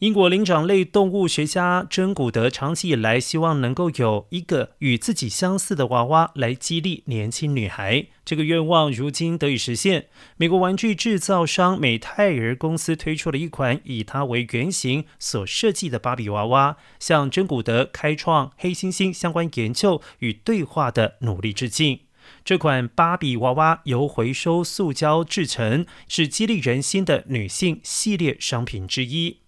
英国灵长类动物学家珍古德长期以来希望能够有一个与自己相似的娃娃来激励年轻女孩。这个愿望如今得以实现。美国玩具制造商美泰尔公司推出了一款以它为原型所设计的芭比娃娃向珍古德开创黑猩猩相关研究与对话的努力致敬这款芭比娃娃由回收塑胶制成是激励人心的女性系列商品之一。